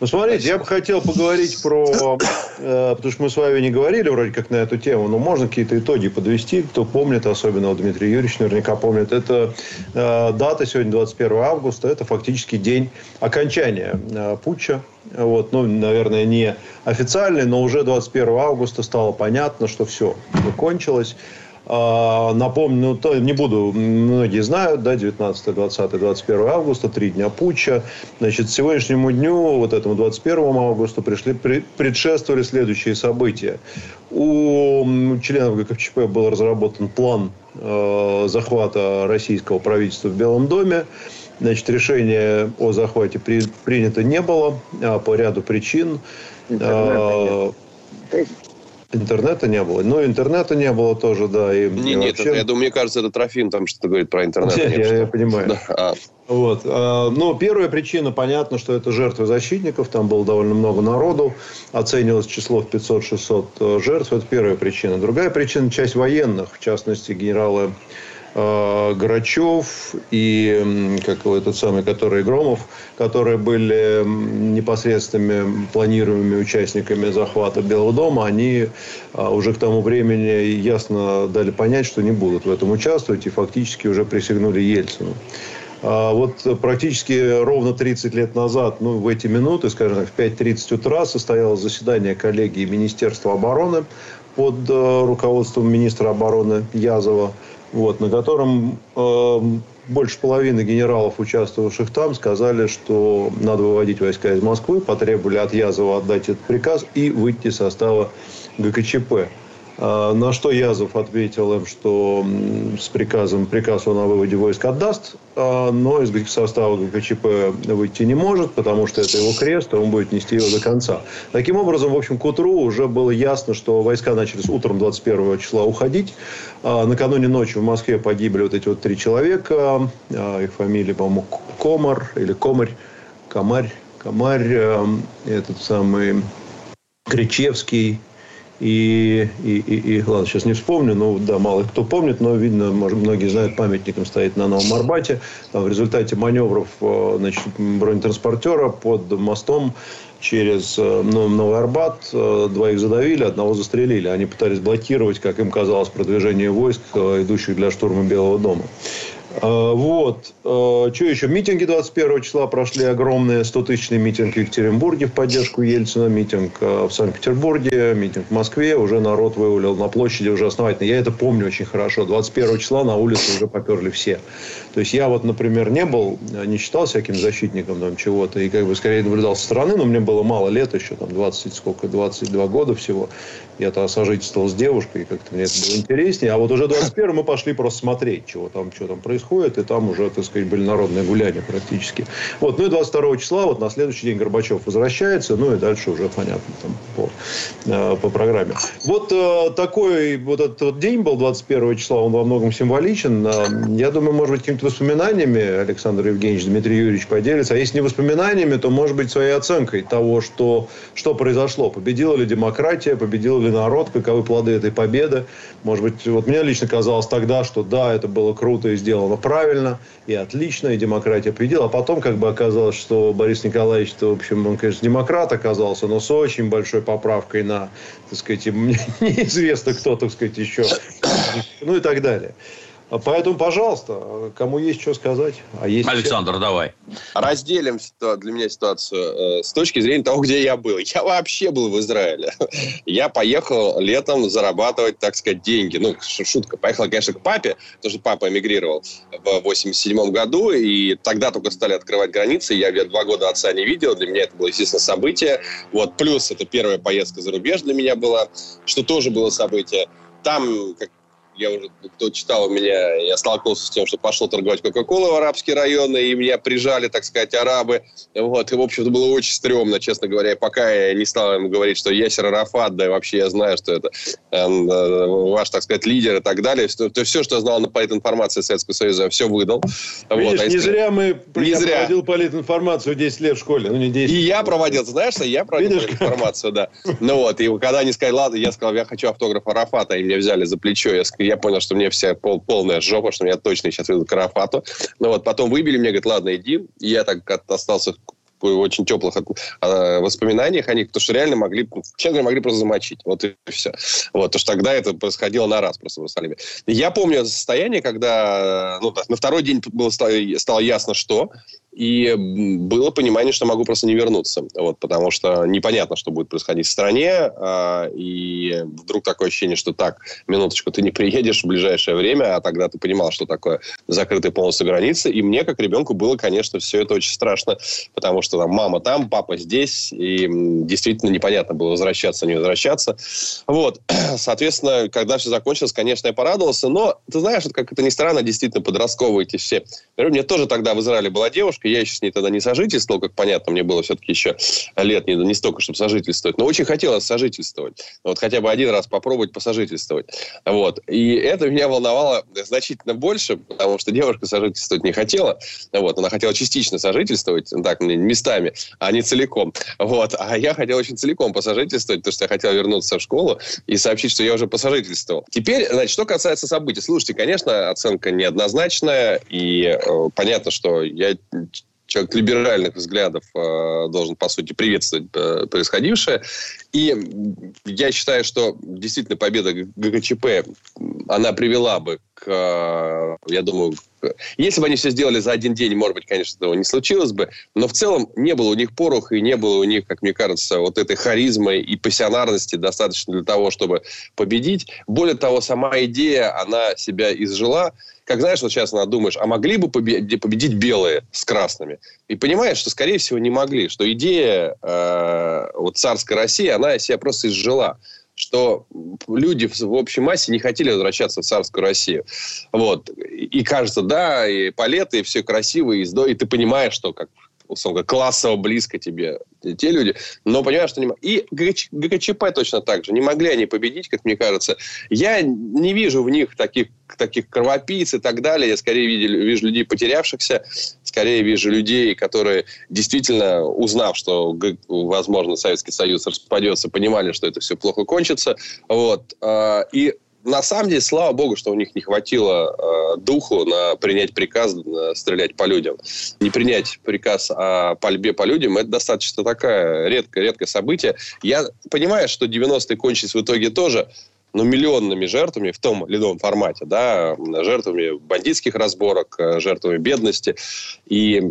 ну, смотрите, я бы хотел поговорить про... Э, потому что мы с вами не говорили вроде как на эту тему, но можно какие-то итоги подвести. Кто помнит, особенно вот Дмитрий Юрьевич наверняка помнит. Это э, дата сегодня 21 августа. Это фактически день окончания э, путча. Вот, ну, наверное, не официальный, но уже 21 августа стало понятно, что все, закончилось. Напомню, ну, то, не буду, многие знают, да, 19, 20, 21 августа, три дня путча. Значит, сегодняшнему дню, вот этому 21 августа, пришли, предшествовали следующие события. У членов ГКЧП был разработан план э, захвата российского правительства в Белом доме. Значит, решение о захвате при, принято не было а, по ряду причин. Интернета нет. Интернета не было. Ну, интернета не было тоже, да. И, не, и нет, вообще... это, я думаю, мне кажется, это Трофим там что-то говорит про интернет. Я, я, я понимаю. Да. А. Вот. А, ну, первая причина, понятно, что это жертвы защитников. Там было довольно много народу. Оценивалось число в 500-600 э, жертв. Это первая причина. Другая причина – часть военных. В частности, генералы Грачев и как его этот самый, который Громов, которые были непосредственными планируемыми участниками захвата Белого дома, они э, уже к тому времени ясно дали понять, что не будут в этом участвовать и фактически уже присягнули Ельцину. А вот практически ровно 30 лет назад, ну, в эти минуты, скажем так, в 5.30 утра состоялось заседание коллегии Министерства обороны под э, руководством министра обороны Язова вот, на котором э, больше половины генералов, участвовавших там, сказали, что надо выводить войска из Москвы, потребовали от Язова отдать этот приказ и выйти из состава ГКЧП. А, на что Язов ответил им, что с приказом, приказ он о выводе войск отдаст, а, но из состава ГКЧП выйти не может, потому что это его крест, и он будет нести его до конца. Таким образом, в общем, к утру уже было ясно, что войска начали с утром 21 числа уходить. А, накануне ночью в Москве погибли вот эти вот три человека. Их фамилии, по-моему, Комар или Комарь, Комарь, Комарь, этот самый Кричевский, и, и, и, и, ладно, сейчас не вспомню, но да, мало кто помнит, но видно, может, многие знают, памятником стоит на Новом Арбате. в результате маневров э, значит, бронетранспортера под мостом через э, Новый Арбат э, двоих задавили, одного застрелили. Они пытались блокировать, как им казалось, продвижение войск, идущих для штурма Белого дома. А, вот. А, что еще? Митинги 21 числа прошли огромные. 100-тысячный митинг в Екатеринбурге в поддержку Ельцина. Митинг а, в Санкт-Петербурге. Митинг в Москве. Уже народ вывалил на площади уже основательно. Я это помню очень хорошо. 21 числа на улице уже поперли все. То есть, я вот, например, не был, не считал всяким защитником там чего-то. И как бы скорее наблюдал со стороны. Но мне было мало лет еще. Там 20, сколько, 22 года всего. Я-то сожительствовал с девушкой. И как-то мне это было интереснее. А вот уже 21 мы пошли просто смотреть, чего там, что там происходит и там уже, так сказать, были народные гуляния практически. Вот, ну и 22 числа, вот на следующий день Горбачев возвращается, ну и дальше уже понятно там по, э, по программе. Вот э, такой вот этот вот день был 21 числа, он во многом символичен. Э, я думаю, может быть, какими-то воспоминаниями Александр Евгеньевич, Дмитрий Юрьевич поделится. А если не воспоминаниями, то, может быть, своей оценкой того, что, что произошло. Победила ли демократия, победил ли народ, каковы плоды этой победы. Может быть, вот мне лично казалось тогда, что да, это было круто и сделано правильно и отлично, и демократия победила. А потом как бы оказалось, что Борис Николаевич, в общем, он, конечно, демократ оказался, но с очень большой поправкой на, так сказать, неизвестно кто, так сказать, еще, ну и так далее. Поэтому, пожалуйста, кому есть что сказать. А есть Александр, все. давай. Разделим для меня ситуацию э, с точки зрения того, где я был. Я вообще был в Израиле. Я поехал летом зарабатывать, так сказать, деньги. Ну, шутка. Поехал, конечно, к папе, потому что папа эмигрировал в 87 году, и тогда только стали открывать границы. Я два года отца не видел. Для меня это было, естественно, событие. Вот. Плюс это первая поездка за рубеж для меня была, что тоже было событие. Там, как я уже кто читал у меня, я столкнулся с тем, что пошел торговать Кока-Колой в арабские районы, и меня прижали, так сказать, арабы. Вот, и, в общем-то, было очень стрёмно, честно говоря, пока я не стал им говорить, что Ясер Арафат, да, вообще я знаю, что это э, ваш, так сказать, лидер и так далее. То, то все, что я знал на политинформации Советского Союза, я все выдал. Видишь, вот, а не зря мы не зря. проводил политинформацию 10 лет в школе. Ну, не 10. И я проводил, знаешь, я проводил Видишь, политинформацию, да. Ну вот, и когда они сказали, ладно, я сказал, я хочу автограф Арафата, и меня взяли за плечо, я, я понял, что мне вся пол, полная жопа, что меня точно сейчас ведут к Арафату. Ну вот, потом выбили, мне говорят, ладно, иди. И я так остался в очень теплых э, воспоминаниях о них, потому что реально могли, честно могли просто замочить. Вот и все. Вот, потому что тогда это происходило на раз просто в Иерусалиме. Я помню состояние, когда ну, на второй день было, стало ясно, что и было понимание, что могу просто не вернуться, вот, потому что непонятно, что будет происходить в стране, а, и вдруг такое ощущение, что так, минуточку, ты не приедешь в ближайшее время, а тогда ты понимал, что такое закрытые полностью границы, и мне, как ребенку, было, конечно, все это очень страшно, потому что там мама там, папа здесь, и действительно непонятно было возвращаться, не возвращаться. Вот, соответственно, когда все закончилось, конечно, я порадовался, но, ты знаешь, вот как это ни странно, действительно, подростковые эти все. Мне тоже тогда в Израиле была девушка, девушка. Я еще с ней тогда не сожительствовал, как понятно, мне было все-таки еще лет не, не столько, чтобы сожительствовать. Но очень хотелось сожительствовать. Вот хотя бы один раз попробовать посожительствовать. Вот. И это меня волновало значительно больше, потому что девушка сожительствовать не хотела. Вот. Она хотела частично сожительствовать, так, местами, а не целиком. Вот. А я хотел очень целиком посожительствовать, потому что я хотел вернуться в школу и сообщить, что я уже посожительствовал. Теперь, значит, что касается событий. Слушайте, конечно, оценка неоднозначная, и э, понятно, что я человек либеральных взглядов э, должен, по сути, приветствовать э, происходившее. И я считаю, что действительно победа ГКЧП, она привела бы я думаю, если бы они все сделали за один день, может быть, конечно, этого не случилось бы, но в целом не было у них пороха и не было у них, как мне кажется, вот этой харизмы и пассионарности достаточно для того, чтобы победить. Более того, сама идея, она себя изжила как знаешь, вот сейчас думаешь, а могли бы победить белые с красными? И понимаешь, что, скорее всего, не могли. Что идея э, вот царской России, она себя просто изжила что люди в общей массе не хотели возвращаться в царскую Россию. Вот. И кажется, да, и палеты, и все красиво, и, и ты понимаешь, что как условно, классово близко тебе те люди, но понимаешь, что не. И ГКЧП точно так же. Не могли они победить, как мне кажется. Я не вижу в них таких, таких кровопийц и так далее. Я скорее видел, вижу людей потерявшихся, скорее вижу людей, которые действительно, узнав, что, возможно, Советский Союз распадется, понимали, что это все плохо кончится. Вот. А, и на самом деле, слава богу, что у них не хватило э, духу на принять приказ на стрелять по людям. Не принять приказ о пальбе по людям, это достаточно такое редкое, редкое событие. Я понимаю, что 90-е кончились в итоге тоже ну, миллионными жертвами в том или ином формате, да, жертвами бандитских разборок, э, жертвами бедности. И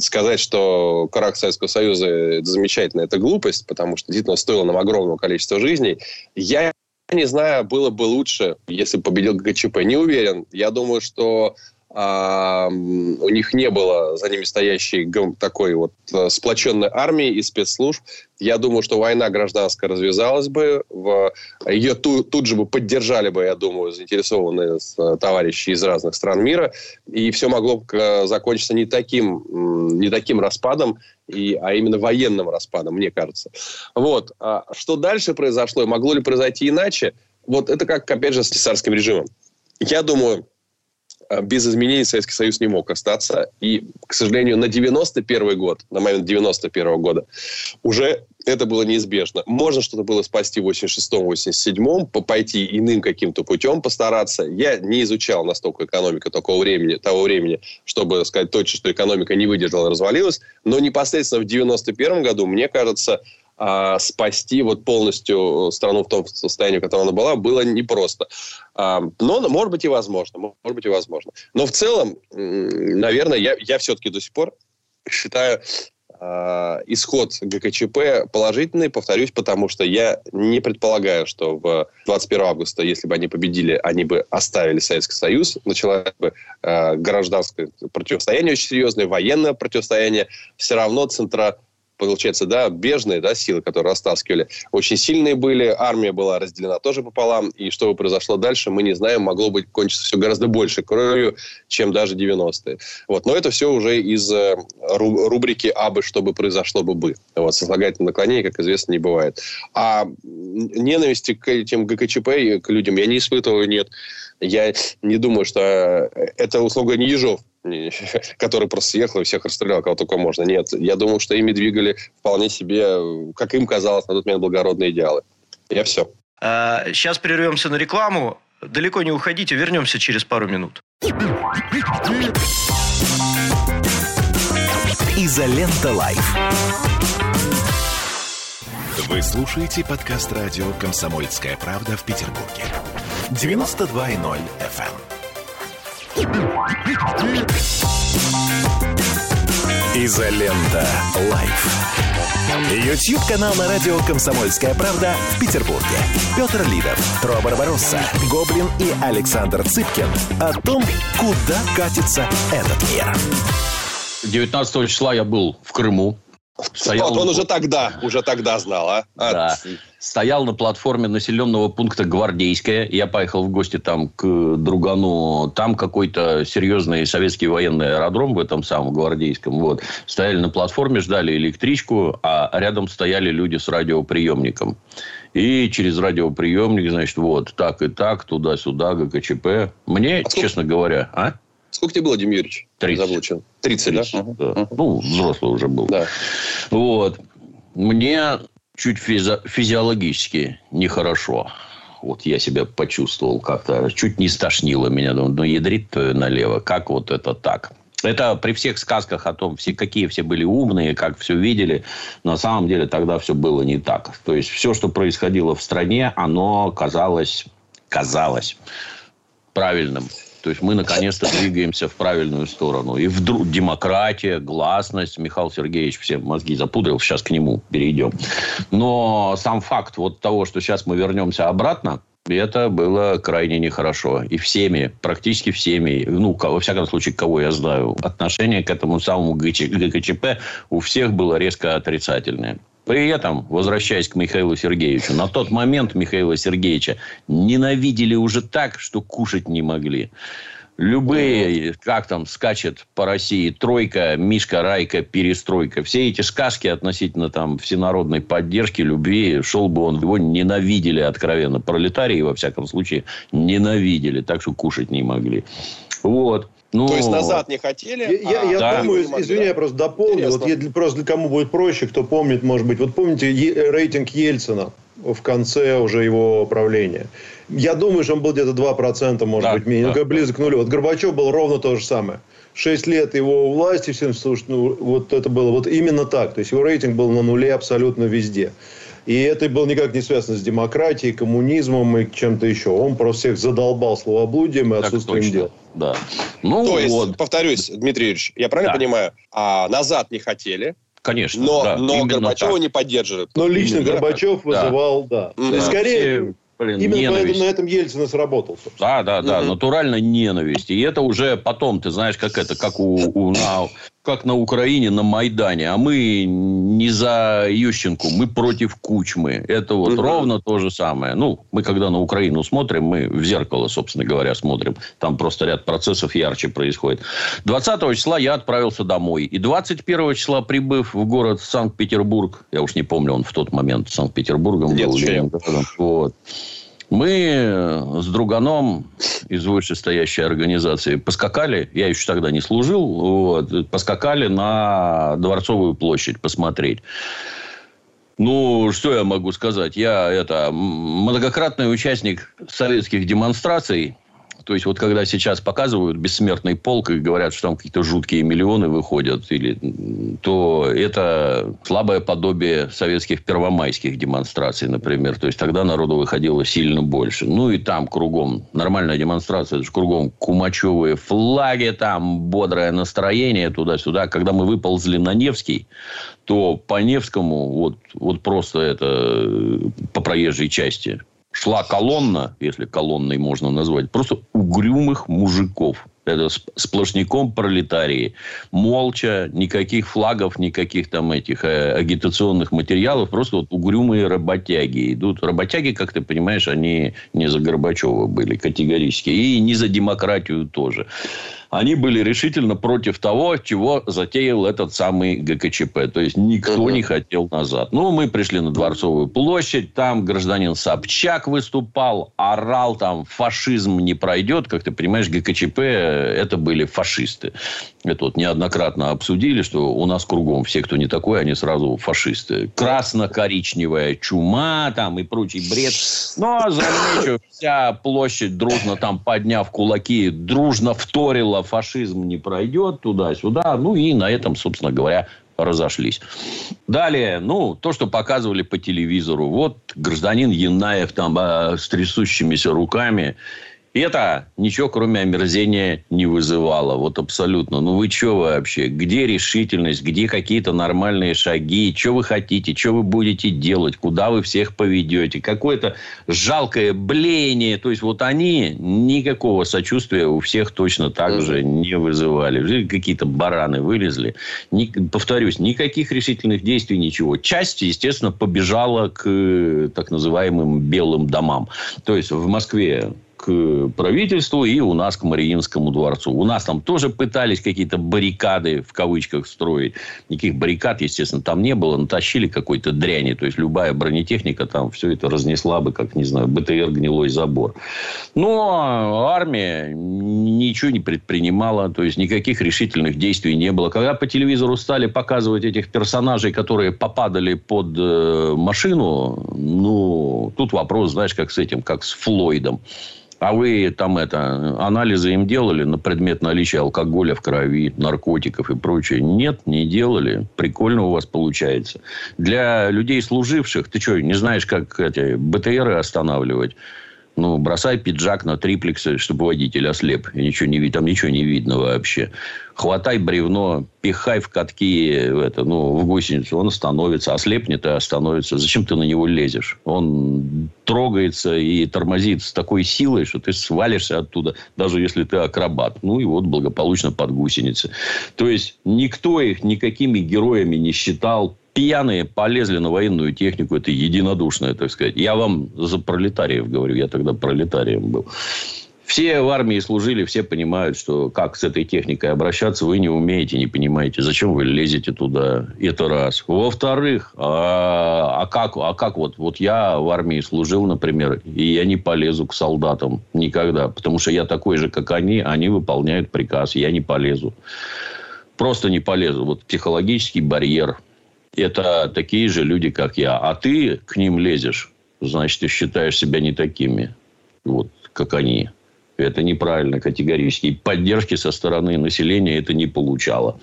сказать, что крах Советского Союза это замечательно, это глупость, потому что действительно стоило нам огромного количества жизней. Я не знаю, было бы лучше, если победил ГКЧП. Не уверен. Я думаю, что у них не было за ними стоящей такой вот э, сплоченной армии и спецслужб. Я думаю, что война гражданская развязалась бы, в, ее ту, тут же бы поддержали бы, я думаю, заинтересованные э, товарищи из разных стран мира, и все могло бы э, закончиться не таким, не таким распадом, и, а именно военным распадом, мне кажется. Вот. А что дальше произошло, и могло ли произойти иначе? Вот это как, опять же, с царским режимом. Я думаю, без изменений Советский Союз не мог остаться. И, к сожалению, на 91 год, на момент 91 года, уже это было неизбежно. Можно что-то было спасти в 86-м, 87-м, пойти иным каким-то путем постараться. Я не изучал настолько экономику такого времени, того времени, чтобы сказать точно, что экономика не выдержала, развалилась. Но непосредственно в 91 году, мне кажется, а, спасти вот полностью страну в том состоянии, в котором она была, было непросто. А, но, может быть, и возможно. Может быть, и возможно. Но в целом, наверное, я, я все-таки до сих пор считаю э, исход ГКЧП положительный, повторюсь, потому что я не предполагаю, что в 21 августа, если бы они победили, они бы оставили Советский Союз, началось бы э, гражданское противостояние очень серьезное, военное противостояние, все равно центра получается, да, бежные, да, силы, которые растаскивали, очень сильные были, армия была разделена тоже пополам, и что бы произошло дальше, мы не знаем, могло быть кончиться все гораздо больше кровью, чем даже 90-е. Вот, но это все уже из э, рубрики «Абы, чтобы произошло бы бы». Вот, сослагательное наклонение, как известно, не бывает. А ненависти к этим ГКЧП, к людям я не испытываю, нет. Я не думаю, что э, это, услуга не Ежов, который просто съехал и всех расстрелял, кого только можно. Нет, я думаю, что ими двигали вполне себе, как им казалось, на тот момент благородные идеалы. Я все. сейчас а, прервемся на рекламу. Далеко не уходите, вернемся через пару минут. Изолента Live. Вы слушаете подкаст радио «Комсомольская правда» в Петербурге. 92.0 FM. Изолента. Live. YouTube-канал на радио «Комсомольская правда» в Петербурге. Петр Лидов, Тро Барбаросса, Гоблин и Александр Цыпкин о том, куда катится этот мир. 19 числа я был в Крыму. Стоял вот он уже тогда, уже тогда знал, а? Да. Стоял на платформе населенного пункта Гвардейская. Я поехал в гости там к другану. Там какой-то серьезный советский военный аэродром в этом самом Гвардейском. Вот. Стояли на платформе, ждали электричку, а рядом стояли люди с радиоприемником. И через радиоприемник, значит, вот так и так, туда-сюда, ГКЧП. Мне, а честно говоря, а? Сколько тебе было, Дим Юрьевич? 30. Заблочен. 30, 30 да? да. Ну, взрослый уже был. Да. Вот. Мне чуть физи- физиологически нехорошо. Вот я себя почувствовал как-то. Чуть не стошнило меня. Думаю, ну, ядрит налево. Как вот это так? Это при всех сказках о том, все, какие все были умные, как все видели. На самом деле тогда все было не так. То есть, все, что происходило в стране, оно казалось, казалось правильным. То есть мы наконец-то двигаемся в правильную сторону. И вдруг демократия, гласность. Михаил Сергеевич все мозги запудрил. Сейчас к нему перейдем. Но сам факт вот того, что сейчас мы вернемся обратно, это было крайне нехорошо. И всеми, практически всеми, ну, во всяком случае, кого я знаю, отношение к этому самому ГКЧП у всех было резко отрицательное. При этом, возвращаясь к Михаилу Сергеевичу, на тот момент Михаила Сергеевича ненавидели уже так, что кушать не могли. Любые, как там скачет по России тройка, Мишка, Райка, перестройка. Все эти сказки относительно там всенародной поддержки, любви, шел бы он, его ненавидели откровенно. Пролетарии, во всяком случае, ненавидели. Так что кушать не могли. Вот. Ну, То есть назад не хотели? Я, а, я да. думаю, извини, я просто дополню. Вот я, просто для кому будет проще, кто помнит, может быть. Вот помните рейтинг Ельцина в конце уже его правления? Я думаю, что он был где-то 2%, может да, быть, менее, да. близок к нулю. Вот Горбачев был ровно то же самое. Шесть лет его власти, всем слушать, ну, вот это было вот именно так. То есть его рейтинг был на нуле абсолютно везде. И это было никак не связано с демократией, коммунизмом и чем-то еще. Он просто всех задолбал словоблудием и отсутствием дел. Да. Ну, То есть, вот. повторюсь, Дмитрий Юрьевич, я правильно да. понимаю, а, назад не хотели, Конечно. Но, да, но Горбачева так. не поддерживают. Но лично Именно Горбачев да. вызывал, да. да. да. Скорее, Блин, Именно ненависть. поэтому на этом Ельцин сработал. Собственно. Да, да, да, угу. натурально ненависть. И это уже потом, ты знаешь, как это, как у, у на, как на Украине на Майдане. А мы не за Ющенку, мы против Кучмы. Это вот угу. ровно то же самое. Ну, мы когда на Украину смотрим, мы в зеркало, собственно говоря, смотрим. Там просто ряд процессов ярче происходит. 20 числа я отправился домой. И 21 числа, прибыв в город Санкт-Петербург, я уж не помню, он в тот момент Санкт-Петербургом был. Вот. Мы с друганом из вышестоящей организации поскакали, я еще тогда не служил, вот, поскакали на Дворцовую площадь посмотреть. Ну, что я могу сказать? Я это многократный участник советских демонстраций то есть, вот когда сейчас показывают бессмертный полк и говорят, что там какие-то жуткие миллионы выходят, или, то это слабое подобие советских первомайских демонстраций, например. То есть, тогда народу выходило сильно больше. Ну, и там кругом нормальная демонстрация, это же кругом кумачевые флаги, там бодрое настроение туда-сюда. Когда мы выползли на Невский, то по Невскому вот, вот просто это по проезжей части шла колонна, если колонной можно назвать, просто угрюмых мужиков. Это сплошняком пролетарии. Молча, никаких флагов, никаких там этих э, агитационных материалов. Просто вот угрюмые работяги идут. Работяги, как ты понимаешь, они не за Горбачева были категорически. И не за демократию тоже они были решительно против того, чего затеял этот самый ГКЧП. То есть, никто угу. не хотел назад. Ну, мы пришли на Дворцовую площадь, там гражданин Собчак выступал, орал там, фашизм не пройдет. Как ты понимаешь, ГКЧП это были фашисты. Это вот неоднократно обсудили, что у нас кругом все, кто не такой, они сразу фашисты. Красно-коричневая чума там и прочий бред. Но, замечу, вся площадь дружно там, подняв кулаки, дружно вторила фашизм не пройдет туда-сюда. Ну, и на этом, собственно говоря, разошлись. Далее, ну, то, что показывали по телевизору. Вот гражданин Янаев там а, с трясущимися руками это ничего, кроме омерзения, не вызывало. Вот абсолютно. Ну, вы что вообще? Где решительность? Где какие-то нормальные шаги? Что вы хотите? Что вы будете делать? Куда вы всех поведете? Какое-то жалкое блеяние. То есть, вот они никакого сочувствия у всех точно так же не вызывали. Какие-то бараны вылезли. Ни, повторюсь, никаких решительных действий, ничего. Часть, естественно, побежала к так называемым белым домам. То есть, в Москве к правительству и у нас к Мариинскому дворцу. У нас там тоже пытались какие-то баррикады в кавычках строить. Никаких баррикад, естественно, там не было. Натащили какой-то дряни. То есть, любая бронетехника там все это разнесла бы, как, не знаю, БТР гнилой забор. Но армия ничего не предпринимала. То есть, никаких решительных действий не было. Когда по телевизору стали показывать этих персонажей, которые попадали под э, машину, ну, тут вопрос, знаешь, как с этим, как с Флойдом. А вы там это, анализы им делали на предмет наличия алкоголя в крови, наркотиков и прочее? Нет, не делали. Прикольно у вас получается. Для людей служивших, ты что, не знаешь, как эти БТРы останавливать? Ну, бросай пиджак на триплексы, чтобы водитель ослеп. И ничего не, там ничего не видно вообще. Хватай бревно, пихай в катки в, это, ну, в гусеницу. Он остановится. Ослепнет и остановится. Зачем ты на него лезешь? Он трогается и тормозит с такой силой, что ты свалишься оттуда, даже если ты акробат. Ну, и вот благополучно под гусеницы. То есть, никто их никакими героями не считал пьяные полезли на военную технику. Это единодушное, так сказать. Я вам за пролетариев говорю. Я тогда пролетарием был. Все в армии служили, все понимают, что как с этой техникой обращаться вы не умеете, не понимаете. Зачем вы лезете туда? Это раз. Во-вторых, а, а, как, а как вот, вот я в армии служил, например, и я не полезу к солдатам никогда, потому что я такой же, как они, они выполняют приказ, я не полезу. Просто не полезу. Вот психологический барьер это такие же люди, как я. А ты к ним лезешь, значит, ты считаешь себя не такими, вот, как они. Это неправильно категорически. И поддержки со стороны населения это не получало.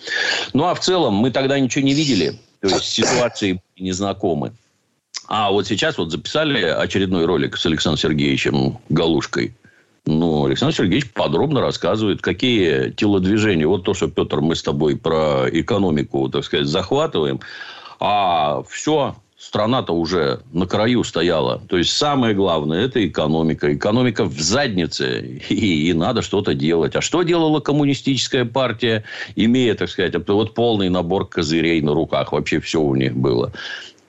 Ну, а в целом мы тогда ничего не видели. То есть, ситуации не знакомы. А вот сейчас вот записали очередной ролик с Александром Сергеевичем Галушкой. Ну, Александр Сергеевич подробно рассказывает, какие телодвижения. Вот то, что, Петр, мы с тобой про экономику, так сказать, захватываем. А все, страна-то уже на краю стояла. То есть, самое главное – это экономика. Экономика в заднице, и, и надо что-то делать. А что делала коммунистическая партия, имея, так сказать, вот полный набор козырей на руках? Вообще все у них было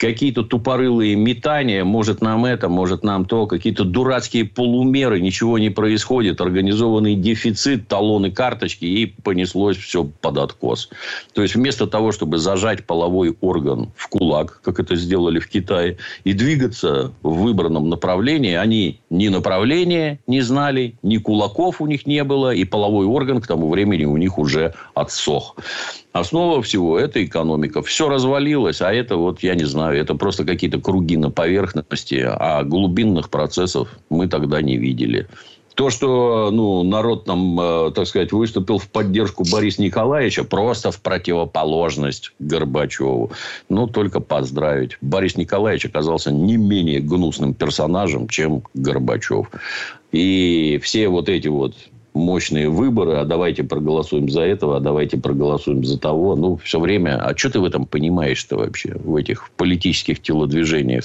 какие-то тупорылые метания, может нам это, может нам то, какие-то дурацкие полумеры, ничего не происходит, организованный дефицит, талоны, карточки, и понеслось все под откос. То есть, вместо того, чтобы зажать половой орган в кулак, как это сделали в Китае, и двигаться в выбранном направлении, они ни направления не знали, ни кулаков у них не было, и половой орган к тому времени у них уже отсох. Основа всего – это экономика. Все развалилось, а это вот, я не знаю, это просто какие-то круги на поверхности, а глубинных процессов мы тогда не видели. То, что ну, народ там, э, так сказать, выступил в поддержку Бориса Николаевича, просто в противоположность Горбачеву. Ну, только поздравить. Борис Николаевич оказался не менее гнусным персонажем, чем Горбачев. И все вот эти вот мощные выборы, а давайте проголосуем за этого, а давайте проголосуем за того. Ну, все время, а что ты в этом понимаешь-то вообще, в этих политических телодвижениях?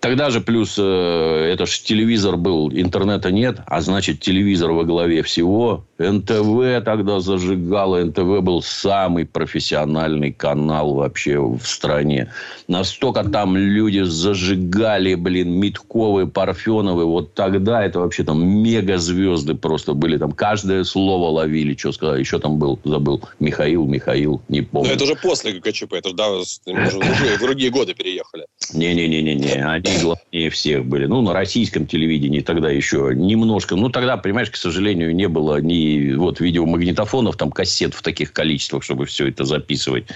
Тогда же плюс э, это ж телевизор был, интернета нет, а значит телевизор во главе всего. НТВ тогда зажигало. НТВ был самый профессиональный канал вообще в стране. Настолько там люди зажигали, блин, Митковы, Парфеновы. Вот тогда это вообще там мегазвезды просто были. Там каждое слово ловили. Что сказать. Еще там был, забыл, Михаил, Михаил, не помню. Но это уже после ГКЧП. Это да, в другие годы переехали. Не-не-не-не. Они главнее всех были. Ну, на российском телевидении тогда еще немножко. Ну, тогда, понимаешь, к сожалению, не было ни вот видеомагнитофонов, там кассет в таких количествах, чтобы все это записывать.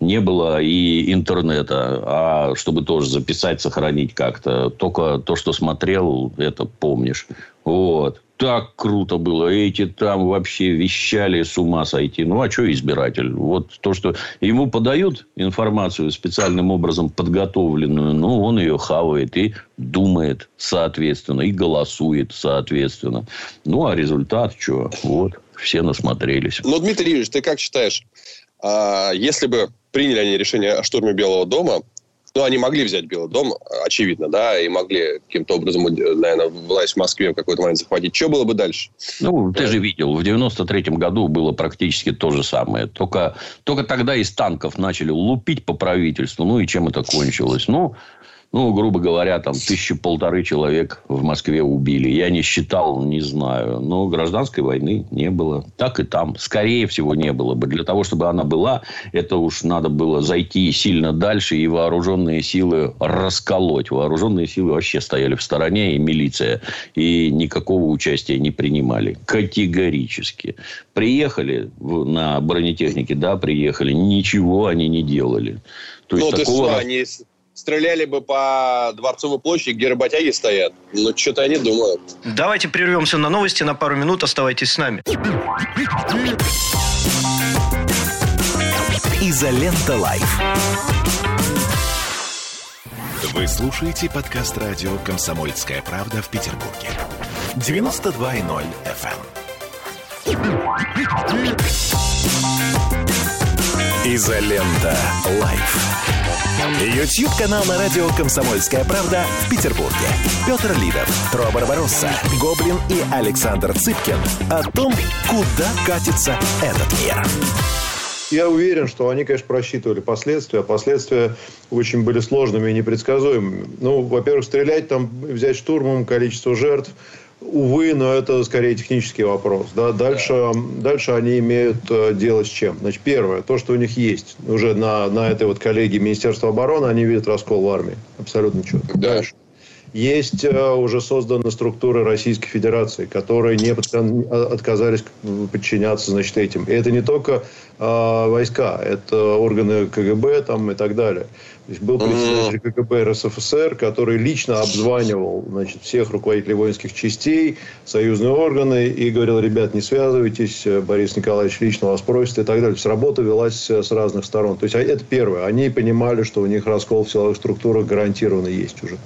Не было и интернета. А чтобы тоже записать, сохранить как-то. Только то, что смотрел, это помнишь. Вот так круто было. Эти там вообще вещали с ума сойти. Ну, а что избиратель? Вот то, что ему подают информацию специальным образом подготовленную, ну, он ее хавает и думает соответственно, и голосует соответственно. Ну, а результат что? Вот, все насмотрелись. Ну, Дмитрий Юрьевич, ты как считаешь, а, если бы приняли они решение о штурме Белого дома, ну, они могли взять Белый дом, очевидно, да, и могли каким-то образом, наверное, власть в Москве в какой-то момент захватить. Что было бы дальше? Ну, ты же видел, в 93-м году было практически то же самое. Только, только тогда из танков начали лупить по правительству. Ну, и чем это кончилось? Ну, ну, грубо говоря, там тысячи полторы человек в Москве убили. Я не считал, не знаю. Но гражданской войны не было. Так и там. Скорее всего, не было бы. Для того, чтобы она была, это уж надо было зайти сильно дальше и вооруженные силы расколоть. Вооруженные силы вообще стояли в стороне, и милиция. И никакого участия не принимали. Категорически. Приехали на бронетехнике, да, приехали. Ничего они не делали. То есть, ну, такого... что, они стреляли бы по Дворцовой площади, где работяги стоят. Но что-то они думают. Давайте прервемся на новости на пару минут. Оставайтесь с нами. Изолента Live. Вы слушаете подкаст радио «Комсомольская правда» в Петербурге. 92.0 FM. Изолента Live. YouTube-канал на радио «Комсомольская правда» в Петербурге. Петр Лидов, Тро Барбаросса, Гоблин и Александр Цыпкин о том, куда катится этот мир. Я уверен, что они, конечно, просчитывали последствия. А последствия очень были сложными и непредсказуемыми. Ну, во-первых, стрелять там, взять штурмом, количество жертв – Увы, но это скорее технический вопрос. Да? Дальше, да. дальше они имеют э, дело с чем? Значит, первое, то, что у них есть. Уже на, на этой вот коллегии Министерства обороны они видят раскол в армии. Абсолютно четко. Да. Дальше. Есть э, уже созданы структуры Российской Федерации, которые не отказались подчиняться значит, этим. И это не только э, войска, это органы КГБ там, и так далее. То есть был председатель КГБ РСФСР, который лично обзванивал значит, всех руководителей воинских частей, союзные органы и говорил, ребят, не связывайтесь, Борис Николаевич лично вас просит и так далее. То есть работа велась с разных сторон. То есть а это первое. Они понимали, что у них раскол в силовых структурах гарантированно есть уже.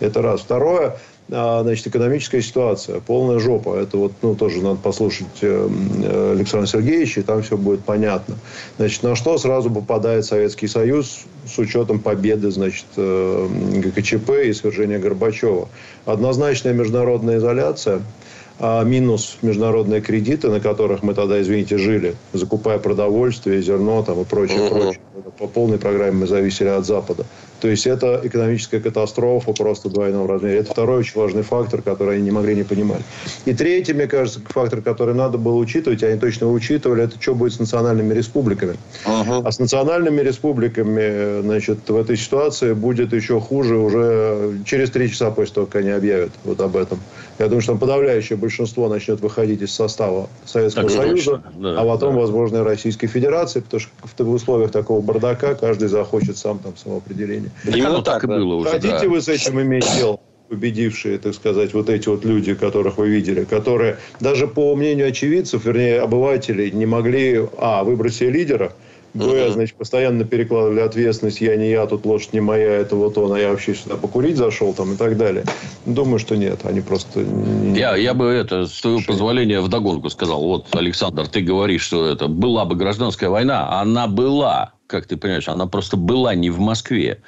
Это раз. Второе значит, экономическая ситуация, полная жопа. Это вот, ну, тоже надо послушать э, э, Александра Сергеевича, и там все будет понятно. Значит, на что сразу попадает Советский Союз с учетом победы, значит, э, ГКЧП и свержения Горбачева? Однозначная международная изоляция, а минус международные кредиты, на которых мы тогда, извините, жили, закупая продовольствие, зерно там, и прочее, прочее. По полной программе мы зависели от Запада. То есть это экономическая катастрофа просто двойного размера. Это второй очень важный фактор, который они не могли не понимать. И третий, мне кажется, фактор, который надо было учитывать, они точно учитывали, это что будет с национальными республиками. Uh-huh. А с национальными республиками, значит, в этой ситуации будет еще хуже уже через три часа после того, как они объявят вот об этом. Я думаю, что там подавляющее большинство начнет выходить из состава Советского так, Союза, да, а потом, да. возможно, и Российской Федерации, потому что в условиях такого бардака каждый захочет сам там самоопределение. Именно так, так и было уже. Хотите да. вы с этим иметь дело? победившие, так сказать, вот эти вот люди, которых вы видели, которые даже по мнению очевидцев, вернее, обывателей, не могли, а, выбрать себе лидера, Б, uh-huh. значит, постоянно перекладывали ответственность, я не я, тут лошадь не моя, это вот он, а я вообще сюда покурить зашел там и так далее. Думаю, что нет, они просто... Я, я бы это, с твоего позволения, вдогонку сказал. Вот, Александр, ты говоришь, что это была бы гражданская война. Она была, как ты понимаешь, она просто была не в Москве.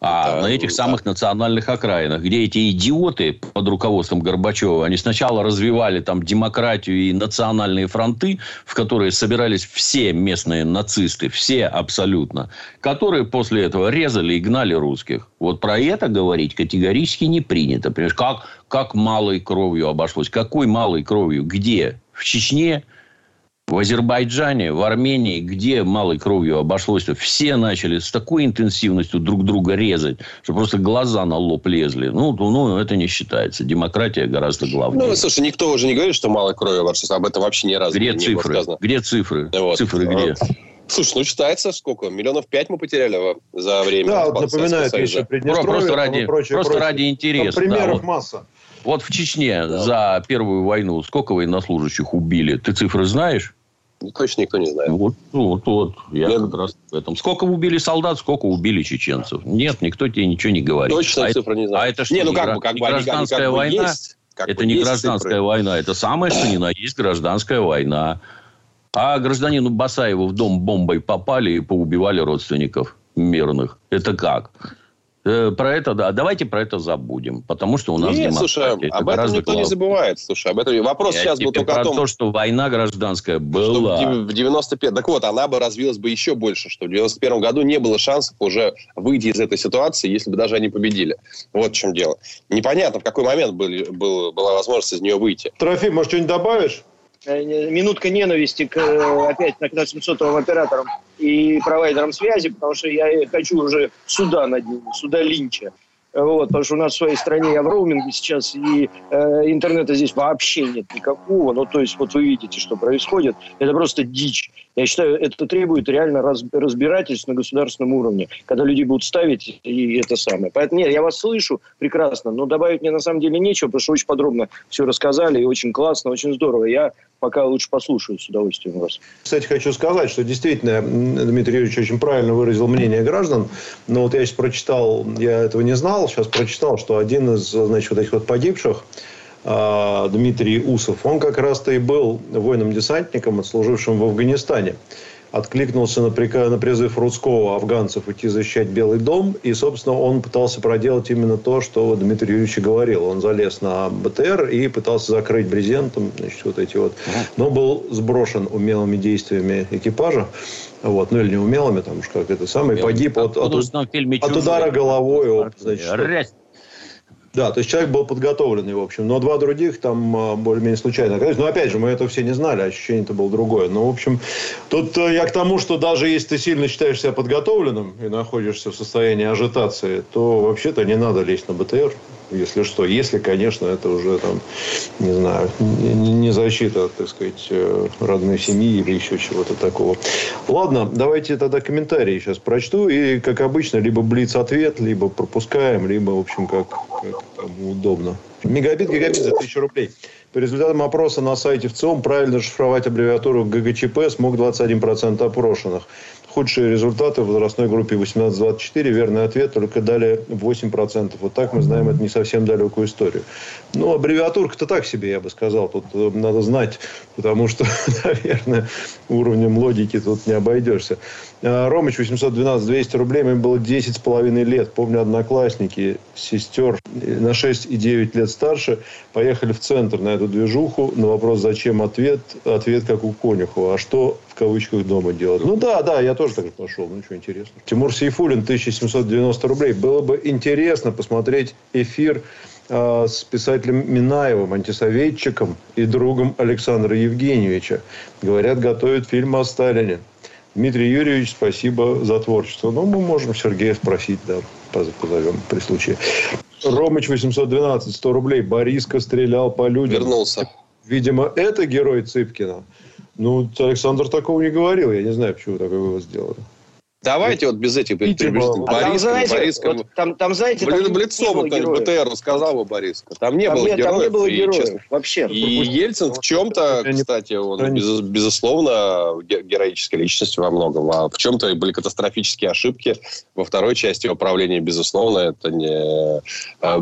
А да, на этих да. самых национальных окраинах, где эти идиоты под руководством Горбачева, они сначала развивали там демократию и национальные фронты, в которые собирались все местные нацисты, все абсолютно, которые после этого резали и гнали русских. Вот про это говорить категорически не принято. Понимаешь, как, как малой кровью обошлось? Какой малой кровью? Где? В Чечне? В Азербайджане, в Армении, где малой кровью обошлось, все начали с такой интенсивностью друг друга резать, что просто глаза на лоб лезли. Ну, ну это не считается. Демократия гораздо главнее. Ну, слушай, никто уже не говорит, что малой кровью обошлось. Об этом вообще ни разу где не цифры? было сказано. Где цифры? Вот. Цифры где? Слушай, ну считается сколько? Миллионов пять мы потеряли за время. Да, вот напоминает еще Приднестровье. Просто ради, прочее, просто прочее. ради интереса. Там примеров да, вот. масса. Вот в Чечне да. за Первую войну сколько военнослужащих убили? Ты цифры знаешь? Точно никто не знает. Вот, вот, вот. Я Нет. как раз в этом. Сколько убили солдат, сколько убили чеченцев? Нет, никто тебе ничего не говорит. Точно а цифры не знаю. А это что, не, ну, как бы, как не гражданская они, война? Есть, как это не гражданская цифры. война. Это самое, что ни на есть гражданская война. А гражданину Басаеву в дом бомбой попали и поубивали родственников мирных. Это как? Э, про это, да. Давайте про это забудем. Потому что у нас Нет, слушай, это об этом никто глав... не забывает. Слушай, об этом вопрос Я сейчас был только про о том... то, что война гражданская была. Что в 95... Так вот, она бы развилась бы еще больше. Что в 91 году не было шансов уже выйти из этой ситуации, если бы даже они победили. Вот в чем дело. Непонятно, в какой момент были, был, была возможность из нее выйти. Трофим, может, что-нибудь добавишь? Э, минутка ненависти к, э, опять к нашим сотовым операторам и провайдерам связи, потому что я хочу уже суда над ними, суда Линча. Вот, потому что у нас в своей стране я в роуминге сейчас, и э, интернета здесь вообще нет никакого. Ну, то есть, вот вы видите, что происходит. Это просто дичь. Я считаю, это требует реально раз, разбирательств на государственном уровне, когда люди будут ставить и это самое. Поэтому, нет, я вас слышу прекрасно, но добавить мне на самом деле нечего, потому что очень подробно все рассказали, и очень классно, очень здорово. Я пока лучше послушаю с удовольствием вас. Кстати, хочу сказать, что действительно Дмитрий Юрьевич очень правильно выразил мнение граждан. Но вот я сейчас прочитал, я этого не знал, сейчас прочитал, что один из, значит, вот этих вот погибших, а, Дмитрий Усов, он как раз-то и был воином-десантником, служившим в Афганистане откликнулся на, приказ, на призыв русского афганцев идти защищать Белый дом. И, собственно, он пытался проделать именно то, что Дмитрий Юрьевич говорил. Он залез на БТР и пытался закрыть брезентом значит, вот эти вот. Но был сброшен умелыми действиями экипажа. Вот, ну или неумелыми, там уж как это самое, погиб от, от, от, от удара головой. Об, значит, да, то есть человек был подготовленный, в общем. Но два других там а, более-менее случайно оказались. Но опять же, мы это все не знали, ощущение-то было другое. Но, в общем, тут э, я к тому, что даже если ты сильно считаешь себя подготовленным и находишься в состоянии ажитации, то вообще-то не надо лезть на БТР если что. Если, конечно, это уже там, не знаю, не, защита, так сказать, э, родной семьи или еще чего-то такого. Ладно, давайте тогда комментарии сейчас прочту. И, как обычно, либо блиц-ответ, либо пропускаем, либо, в общем, как, как кому удобно. Мегабит, гигабит за 1000 рублей. По результатам опроса на сайте ВЦИОМ правильно шифровать аббревиатуру ГГЧП смог 21% опрошенных. Худшие результаты в возрастной группе 18-24. Верный ответ только дали 8%. Вот так мы знаем это не совсем далекую историю. Ну, аббревиатурка-то так себе, я бы сказал. Тут э, надо знать, потому что, наверное, уровнем логики тут не обойдешься. А, Ромыч 812 200 рублей. Мне было 10 с половиной лет. Помню, одноклассники, сестер на 6 и 9 лет старше поехали в центр на эту движуху. На вопрос, зачем ответ, ответ как у Конюхова. А что кавычках дома делать? Ну да, да, я тоже так пошел. Ну что, интересно. Тимур Сейфулин 1790 рублей. Было бы интересно посмотреть эфир а, с писателем Минаевым, антисоветчиком и другом Александра Евгеньевича. Говорят, готовят фильм о Сталине. Дмитрий Юрьевич, спасибо за творчество. Ну, мы можем Сергея спросить, да, позовем при случае. Ромыч 812, 100 рублей. Бориска стрелял по людям. Вернулся. Видимо, это герой Цыпкина. Ну, Александр такого не говорил. Я не знаю, почему такой вывод сделали. Давайте вот без этих приближений. А там, знаете, Бориском. Вот, там, там, знаете, Блин, там Блицова, БТР рассказал бы Бориска. Там не там было нет, героев. Там не было героев, и, честно, вообще. И Ельцин в чем-то, кстати, он, без, безусловно, героическая личность во многом. А в чем-то были катастрофические ошибки. Во второй части управления, безусловно, это не... А,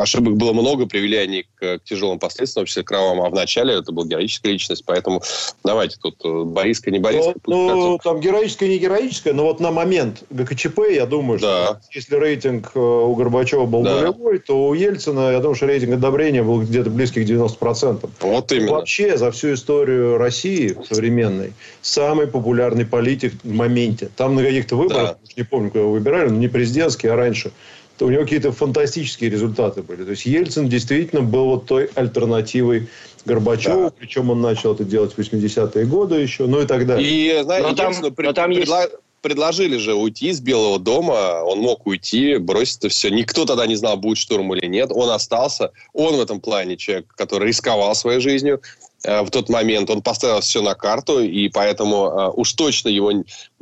ошибок было много, привели они к, к тяжелым последствиям, в числе кровавым. А в начале это была героическая личность. Поэтому давайте тут э, Бориска, не Бориска. Ну, ну там героическая героическое, не героическое, но вот на момент ГКЧП, я думаю, что если рейтинг э, у Горбачева был да. нулевой, то у Ельцина, я думаю, что рейтинг одобрения был где-то близких к 90%. Вот именно. Вообще за всю историю России современной самый популярный политик в моменте. Там на каких-то выборах, да. не помню, кого выбирали, но не президентские, а раньше – то у него какие-то фантастические результаты были. То есть Ельцин действительно был вот той альтернативой Горбачеву, да. причем он начал это делать в 80-е годы еще, ну и так далее. И, знаете, но там, но там предла... есть... предложили же уйти из Белого дома, он мог уйти, бросить это все. Никто тогда не знал, будет штурм или нет. Он остался. Он в этом плане человек, который рисковал своей жизнью. Э, в тот момент он поставил все на карту, и поэтому э, уж точно его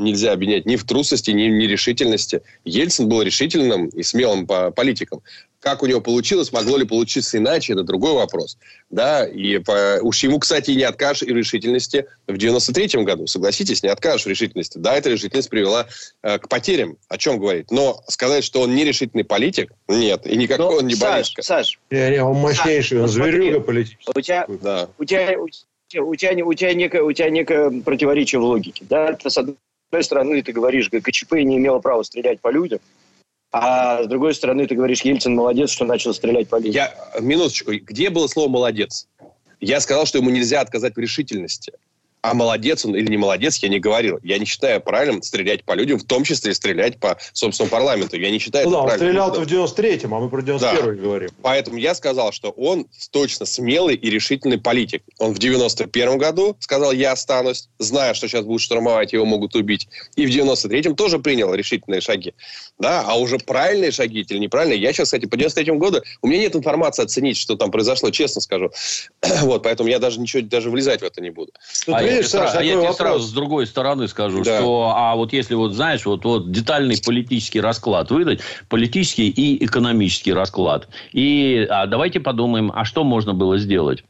нельзя обвинять ни в трусости, ни в нерешительности. Ельцин был решительным и смелым политиком. Как у него получилось, могло ли получиться иначе, это другой вопрос. Да, и по, уж ему, кстати, не откажешь и решительности в 93-м году. Согласитесь, не откажешь в решительности. Да, эта решительность привела э, к потерям, о чем говорить. Но сказать, что он не решительный политик, нет. И никакой Но, он не Саш, Саш, не, не, он мощнейший, Саш, он зверюга политический. У тебя, да. у тебя, у тебя, у тебя, у тебя, некое, у тебя некое противоречие в логике. Да? С одной стороны, ты говоришь, ГКЧП не имела права стрелять по людям, а с другой стороны, ты говоришь, Ельцин молодец, что начал стрелять по людям. Я, минуточку, где было слово «молодец»? Я сказал, что ему нельзя отказать в решительности. А молодец он или не молодец, я не говорил. Я не считаю правильным стрелять по людям, в том числе стрелять по собственному парламенту. Я не считаю ну, это да, правильным. он стрелял-то в 93-м, а мы про 91-й да. говорим. Поэтому я сказал, что он точно смелый и решительный политик. Он в 91-м году сказал, я останусь, зная, что сейчас будут штурмовать, его могут убить. И в 93-м тоже принял решительные шаги. Да, а уже правильные шаги или неправильные, я сейчас, кстати, по 93-му году, у меня нет информации оценить, что там произошло, честно скажу. вот, поэтому я даже ничего, даже влезать в это не буду. Тут, а видишь, Саша, а я тебе сразу с другой стороны скажу, да. что, а вот если вот, знаешь, вот, вот детальный политический расклад выдать, политический и экономический расклад. И а давайте подумаем, а что можно было сделать?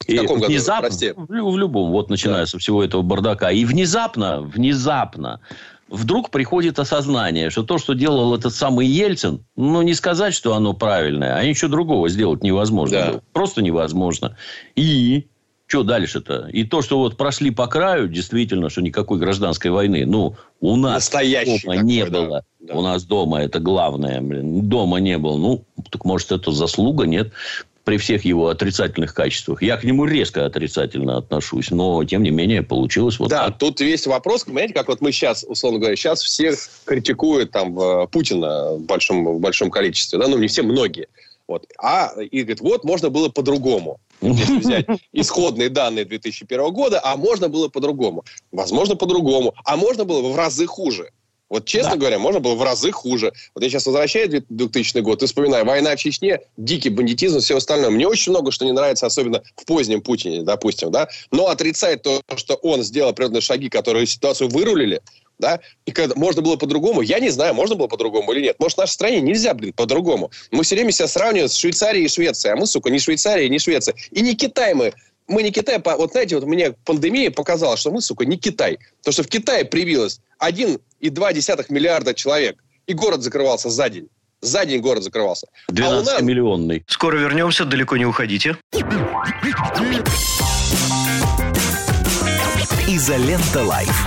В и каком внезапно, году? В, в любом, вот начиная да. со всего этого бардака. И внезапно, внезапно вдруг приходит осознание, что то, что делал этот самый Ельцин, ну, не сказать, что оно правильное, а ничего другого сделать невозможно. Да. Просто невозможно. И что дальше-то? И то, что вот прошли по краю, действительно, что никакой гражданской войны, ну, у нас Настоящий дома такой, не да. было. Да. У нас дома это главное, блин. Дома не было. Ну, так может, это заслуга, нет? при всех его отрицательных качествах. Я к нему резко отрицательно отношусь, но, тем не менее, получилось вот да, так. тут весь вопрос, понимаете, как вот мы сейчас, условно говоря, сейчас все критикуют там э, Путина в большом, в большом количестве, да, ну, не все, многие. Вот. А, и говорит, вот, можно было по-другому. Если взять исходные данные 2001 года, а можно было по-другому. Возможно, по-другому. А можно было в разы хуже. Вот, честно да. говоря, можно было в разы хуже. Вот я сейчас возвращаюсь в 2000 год и вспоминаю, война в Чечне, дикий бандитизм, все остальное. Мне очень много что не нравится, особенно в позднем Путине, допустим, да. Но отрицать то, что он сделал определенные шаги, которые ситуацию вырулили, да, и когда можно было по-другому, я не знаю, можно было по-другому или нет. Может, в нашей стране нельзя, блин, по-другому. Мы все время себя сравниваем с Швейцарией и Швецией, а мы, сука, не Швейцария, не Швеция. И не Китай мы мы не Китай, вот знаете, вот мне пандемия показала, что мы, сука, не Китай. Потому что в Китае привилось 1,2 миллиарда человек, и город закрывался за день. За день город закрывался. 12-миллионный. А Скоро вернемся, далеко не уходите. Изолента Live.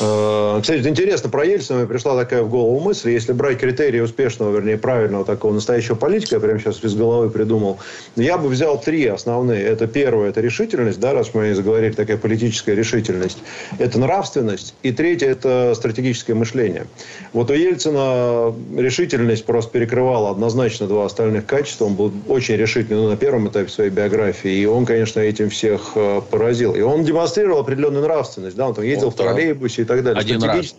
Э, кстати, интересно, про Ельцина мне пришла такая в голову мысль, если брать критерии успешного, вернее, правильного такого настоящего политика, я прямо сейчас без головы придумал, я бы взял три основные. Это первое, это решительность, да, раз мы заговорили, такая политическая решительность. Это нравственность. И третье, это стратегическое мышление. Вот у Ельцина решительность просто перекрывала однозначно два остальных качества. Он был очень решительный ну, на первом этапе своей биографии. И он, конечно, этим всех э, поразил. И он демонстрировал определенную нравственность. Да? Он там ездил вот, в троллейбусе так далее. Один раз.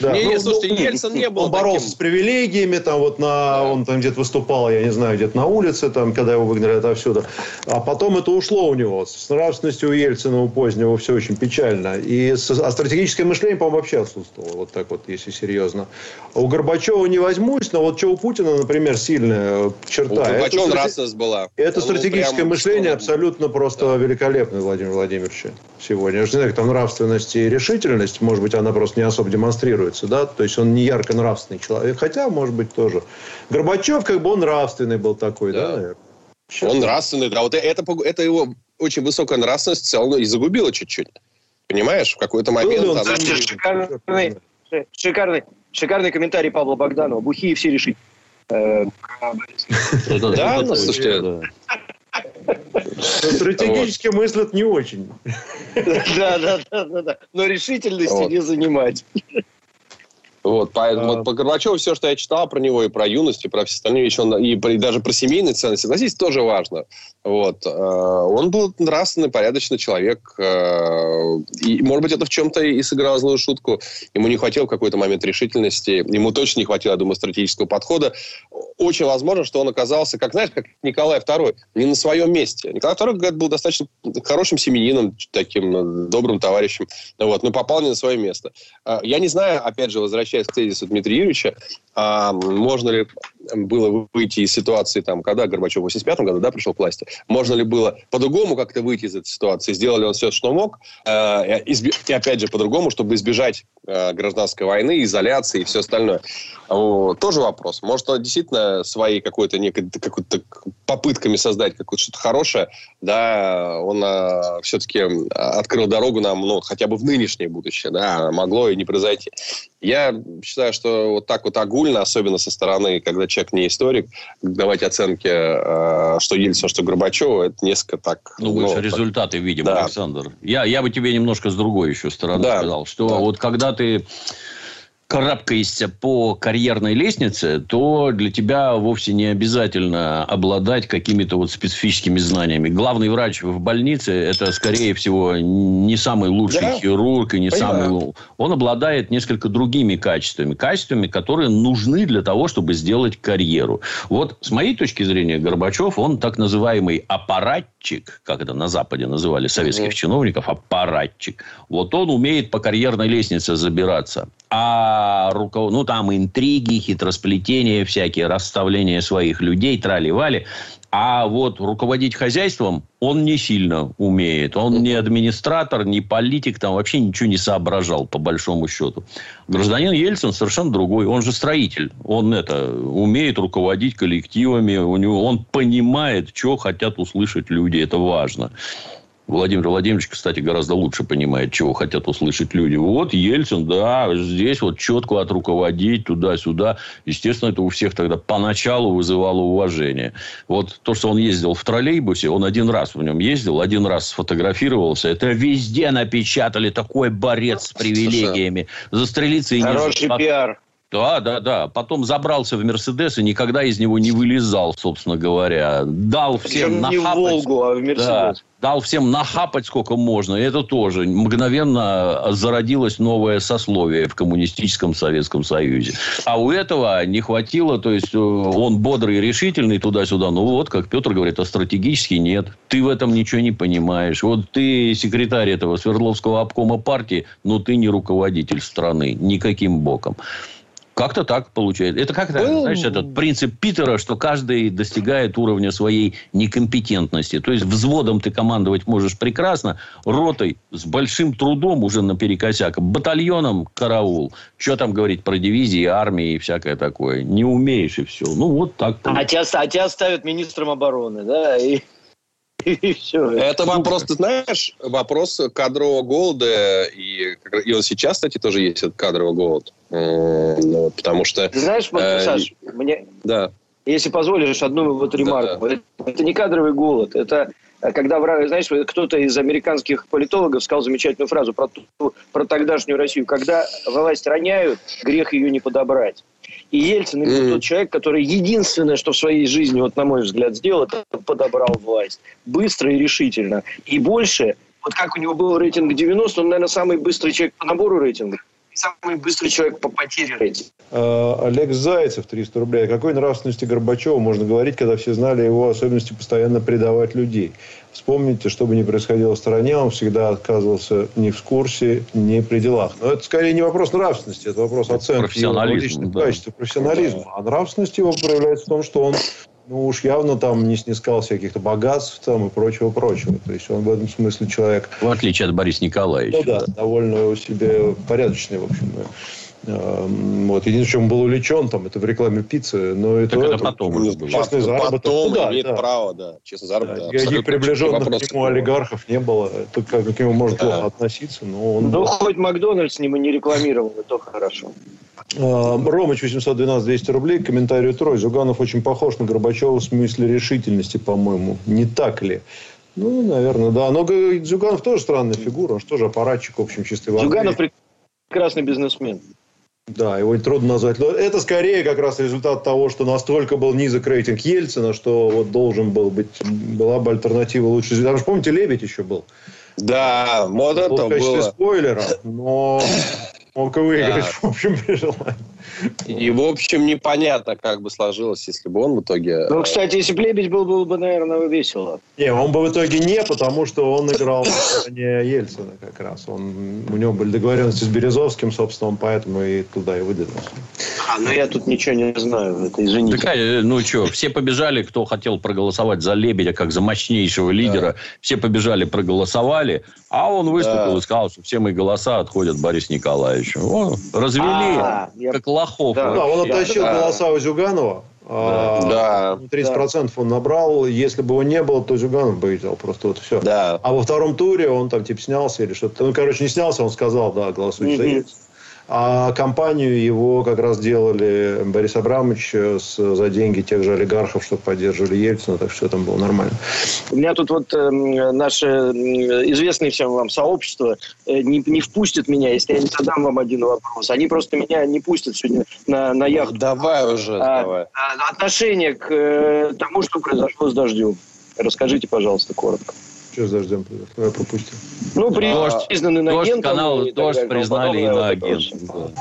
Да. Не, ну, не, слушайте, ну, Ельцин не был Он таким... боролся с привилегиями, там вот на, да. он там где-то выступал, я не знаю, где-то на улице, там, когда его выгнали отовсюду. А потом это ушло у него. С нравственностью у Ельцина у позднего все очень печально. И с, а стратегическое мышление, по-моему, вообще отсутствовало. Вот так вот, если серьезно. У Горбачева не возьмусь, но вот что у Путина, например, сильная черта. У Горбачева это, была. Это стратегическое мышление абсолютно просто да. великолепное, Владимир Владимирович, сегодня. Я же не знаю, там нравственность и решительность, может быть, она просто не особо демонстрируется, да, то есть он не ярко нравственный человек, хотя, может быть, тоже. Горбачев, как бы он нравственный был такой, да, да наверное. Он нравственный, да. Вот это, это его очень высокая нравственность целом и загубила чуть-чуть. Понимаешь, в какой-то момент... Был, она... шикарный, шикарный, шикарный комментарий Павла Богданова. Бухие все решить. Э, да, ну, слушайте... Стратегически мыслят не очень. Да, да, да, да. Но решительности не занимать. Вот, поэтому а... вот по Горбачеву все, что я читал про него, и про юность, и про все остальные вещи, он, и, и даже про семейные ценности, согласитесь, тоже важно. Вот. Э, он был нравственный, порядочный человек. Э, и, может быть, это в чем-то и сыграло злую шутку. Ему не хватило в какой-то момент решительности. Ему точно не хватило, я думаю, стратегического подхода. Очень возможно, что он оказался, как, знаешь, как Николай II, не на своем месте. Николай II, говорят, был достаточно хорошим семенином, таким ну, добрым товарищем. Вот, но попал не на свое место. Э, я не знаю, опять же, возвращаясь возвращаясь к тезису Дмитрия Юрьевича, а можно ли было выйти из ситуации, там, когда Горбачев в 85 году да, пришел к власти, можно ли было по-другому как-то выйти из этой ситуации? Сделали он все, что мог, э, и опять же по-другому, чтобы избежать э, гражданской войны, изоляции и все остальное. Тоже вопрос. Может, он действительно своей какой-то некой какой-то попытками создать какое-то что-то хорошее, да, он э, все-таки открыл дорогу нам, ну, хотя бы в нынешнее будущее, да, могло и не произойти. Я считаю, что вот так вот огульно, особенно со стороны, когда человек не историк, давать оценки, э, что Ельцин, что Горбачева, это несколько так... Ну, больше ну, результаты так... видим, да. Александр. Я, я бы тебе немножко с другой еще стороны да. сказал, что да. вот когда ты карабкаешься по карьерной лестнице, то для тебя вовсе не обязательно обладать какими-то вот специфическими знаниями. Главный врач в больнице – это, скорее всего, не самый лучший да? хирург и не Понимаю. самый... Он обладает несколько другими качествами. Качествами, которые нужны для того, чтобы сделать карьеру. Вот с моей точки зрения, Горбачев, он так называемый аппаратчик, как это на Западе называли советских угу. чиновников, аппаратчик. Вот он умеет по карьерной лестнице забираться. А руков... ну, там интриги, хитросплетения всякие, расставление своих людей, трали-вали. А вот руководить хозяйством он не сильно умеет. Он не администратор, не политик, там вообще ничего не соображал, по большому счету. Гражданин Ельцин совершенно другой. Он же строитель. Он это умеет руководить коллективами. У него, он понимает, что хотят услышать люди. Это важно. Владимир Владимирович, кстати, гораздо лучше понимает, чего хотят услышать люди. Вот Ельцин, да, здесь вот четко отруководить туда-сюда. Естественно, это у всех тогда поначалу вызывало уважение. Вот то, что он ездил в троллейбусе, он один раз в нем ездил, один раз сфотографировался. Это везде напечатали такой борец с привилегиями. Застрелиться и Хороший не... пиар. Да, да, да. Потом забрался в Мерседес и никогда из него не вылезал, собственно говоря. Дал всем Причем нахапать. не в Волгу, а в Мерседес. Да, дал всем нахапать сколько можно. И это тоже мгновенно зародилось новое сословие в коммунистическом Советском Союзе. А у этого не хватило, то есть э, он бодрый и решительный туда-сюда. Ну вот, как Петр говорит, а стратегически нет. Ты в этом ничего не понимаешь. Вот ты секретарь этого Свердловского обкома партии, но ты не руководитель страны никаким боком. Как-то так получается. Это как-то, ну, знаешь, этот принцип Питера, что каждый достигает уровня своей некомпетентности. То есть, взводом ты командовать можешь прекрасно, ротой с большим трудом уже наперекосяк, батальоном караул. Что там говорить про дивизии, армии и всякое такое. Не умеешь и все. Ну, вот так. А тебя, а тебя ставят министром обороны, да? И... И все. Это вопрос, ты знаешь, вопрос кадрового голода. И, и он сейчас, кстати, тоже есть этот кадровый голод. Ну, потому что... Ты знаешь, э, Саш, мне... Да. Если позволишь, одну вот ремарку. Да, да. Это не кадровый голод. Это э, когда, знаешь, кто-то из американских политологов сказал замечательную фразу про, ту, про тогдашнюю Россию. Когда власть роняют, грех ее не подобрать. И Ельцин именно тот человек, который единственное, что в своей жизни, вот на мой взгляд, сделал, это подобрал власть. Быстро и решительно. И больше, вот как у него был рейтинг 90, он, наверное, самый быстрый человек по набору рейтинга. самый быстрый человек по потере рейтинга. Олег Зайцев, 300 рублей. О какой нравственности Горбачева можно говорить, когда все знали его особенности постоянно предавать людей? Вспомните, что бы ни происходило в стране, он всегда отказывался ни в курсе, ни при делах. Но это скорее не вопрос нравственности, это вопрос оценки его личных да. качеств, профессионализма. А нравственность его проявляется в том, что он ну уж явно там не снискался каких-то богатств там и прочего-прочего. То есть он в этом смысле человек... В отличие от Бориса Николаевича. Ну да, довольно себе порядочный, в общем. Эм, вот. Единственное, чем был увлечен, там, это в рекламе пиццы. Но это, это, это потом уже было. Частный заработок. Потом ну, да, имеет да. право, да. Честный заработок. Да. Никаких приближенных к нему олигархов не было. Тут как к нему можно да. плохо относиться. Но он... Ну, хоть Макдональдс с ним и не рекламировал, то хорошо. Эм, Ромыч 812 200 рублей. Комментарий Трой. Зюганов очень похож на Горбачева в смысле решительности, по-моему. Не так ли? Ну, наверное, да. Но Зюганов тоже странная фигура. Он же тоже аппаратчик, в общем, чистый воды. Зюганов прекрасный бизнесмен. Да, его трудно назвать. Но это скорее как раз результат того, что настолько был низок рейтинг Ельцина, что вот должен был быть, была бы альтернатива лучше. Там же, помните, Лебедь еще был. Да, вот это было. В качестве было. спойлера, но мог и выиграть, да. в общем, при желании. И, в общем, непонятно, как бы сложилось, если бы он в итоге... Ну, кстати, если бы Лебедь был, было бы, наверное, весело. Не, он бы в итоге не, потому что он играл не Ельцина как раз. Он, у него были договоренности с Березовским, собственно, он поэтому и туда и выдвинулся. А, ну я тут ничего не знаю, это извините. Так, ну что, все побежали, кто хотел проголосовать за Лебедя, как за мощнейшего лидера, да. все побежали, проголосовали, а он выступил да. и сказал, что все мои голоса отходят Борису Николаевичу. О, развели, а, как лохов. Да, да он оттащил да. голоса у Зюганова. Да. А, 30% да. он набрал. Если бы его не было, то Зюганов бы видел. Просто вот все. Да. А во втором туре он там типа снялся или что-то. Ну, короче, не снялся, он сказал, да, голосуйте mm-hmm. А компанию его как раз делали Борис Абрамович с, за деньги тех же олигархов, чтобы поддерживали Ельцина, так что там было нормально. У меня тут вот э, наше известное всем вам сообщество э, не, не впустит меня, если я не задам вам один вопрос. Они просто меня не пустят сегодня на, на яхту. Давай уже, а, давай. А, отношение к э, тому, что произошло с дождем. Расскажите, пожалуйста, коротко. Что с дождем произошло? Я пропустил. Ну, при... дождь, признаны на дождь, канал, дождь признали и на агент.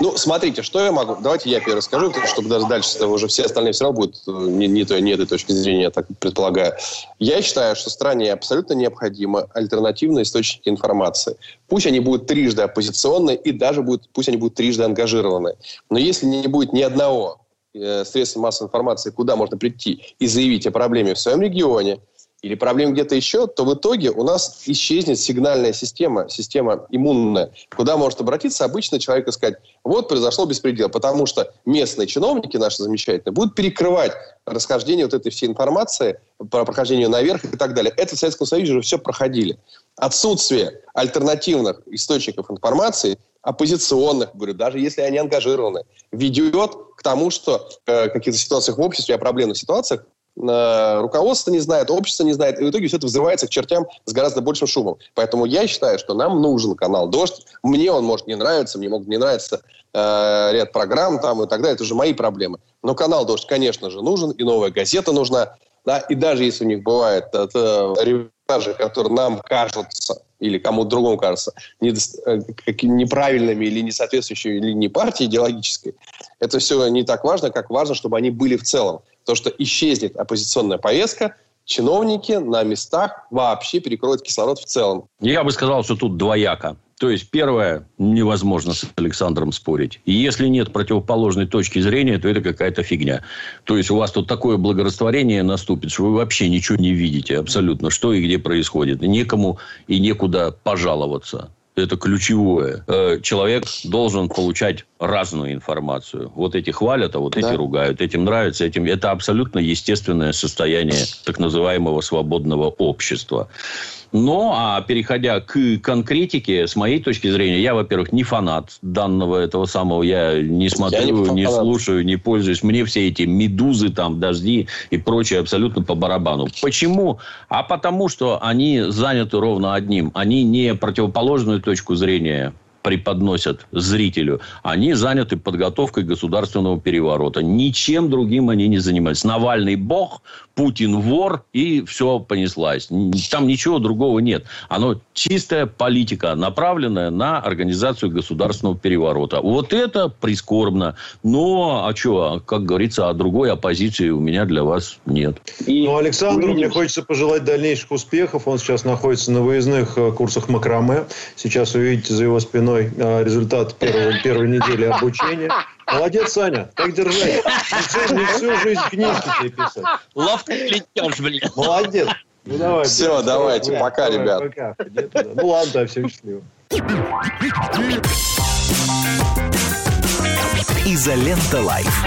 Ну, смотрите, что я могу... Давайте я первый расскажу, чтобы даже дальше уже все остальные все равно будут э, не, не, той, не этой точки зрения, я так предполагаю. Я считаю, что стране абсолютно необходимы альтернативные источники информации. Пусть они будут трижды оппозиционные и даже будут, пусть они будут трижды ангажированы. Но если не будет ни одного э, средства массовой информации, куда можно прийти и заявить о проблеме в своем регионе, или проблем где-то еще, то в итоге у нас исчезнет сигнальная система, система иммунная, куда может обратиться обычный человек и сказать, вот произошло беспредел, потому что местные чиновники наши замечательные будут перекрывать расхождение вот этой всей информации, про прохождение наверх и так далее. Это в Советском Союзе уже все проходили. Отсутствие альтернативных источников информации оппозиционных, говорю, даже если они ангажированы, ведет к тому, что э, в каких-то ситуациях в обществе, о проблемных ситуациях руководство не знает, общество не знает, и в итоге все это взрывается к чертям с гораздо большим шумом. Поэтому я считаю, что нам нужен канал «Дождь». Мне он может не нравиться, мне могут не нравиться э, ряд программ там и так далее, это уже мои проблемы. Но канал «Дождь», конечно же, нужен, и новая газета нужна. Да? И даже если у них бывает это, репортажи, которые нам кажутся, или кому-то другому кажется, не, э, неправильными или не соответствующими линии партии идеологической, это все не так важно, как важно, чтобы они были в целом. То, что исчезнет оппозиционная повестка, чиновники на местах вообще перекроют кислород в целом. Я бы сказал, что тут двояко. То есть, первое, невозможно с Александром спорить. И если нет противоположной точки зрения, то это какая-то фигня. То есть, у вас тут такое благорастворение наступит, что вы вообще ничего не видите абсолютно, что и где происходит. некому и некуда пожаловаться это ключевое. Э, человек должен получать разную информацию. Вот эти хвалят, а вот да. эти ругают. Этим нравится, этим... Это абсолютно естественное состояние так называемого свободного общества. Но, а переходя к конкретике, с моей точки зрения, я, во-первых, не фанат данного этого самого. Я не смотрю, я не, не слушаю, не пользуюсь. Мне все эти медузы, там, дожди и прочее абсолютно по барабану. Почему? А потому, что они заняты ровно одним. Они не противоположную точку зрения преподносят зрителю, они заняты подготовкой государственного переворота. Ничем другим они не занимаются. Навальный бог, Путин вор, и все понеслась. Там ничего другого нет. Оно чистая политика, направленная на организацию государственного переворота. Вот это прискорбно. Но, а что, как говорится, а другой оппозиции у меня для вас нет. И ну, Александру мне хочется пожелать дальнейших успехов. Он сейчас находится на выездных э, курсах макраме. Сейчас увидите за его спиной э, результат первой, первой недели обучения. Молодец, Саня. Так держать. Не всю, не всю жизнь книжки тебе писать. Ловко плетешь, блин. Молодец. Ну, давай, Все, блин, давайте. Давай, пока, давай, ребят. Пока. Ну, ладно, да, всем счастливо. Изолента Лайф.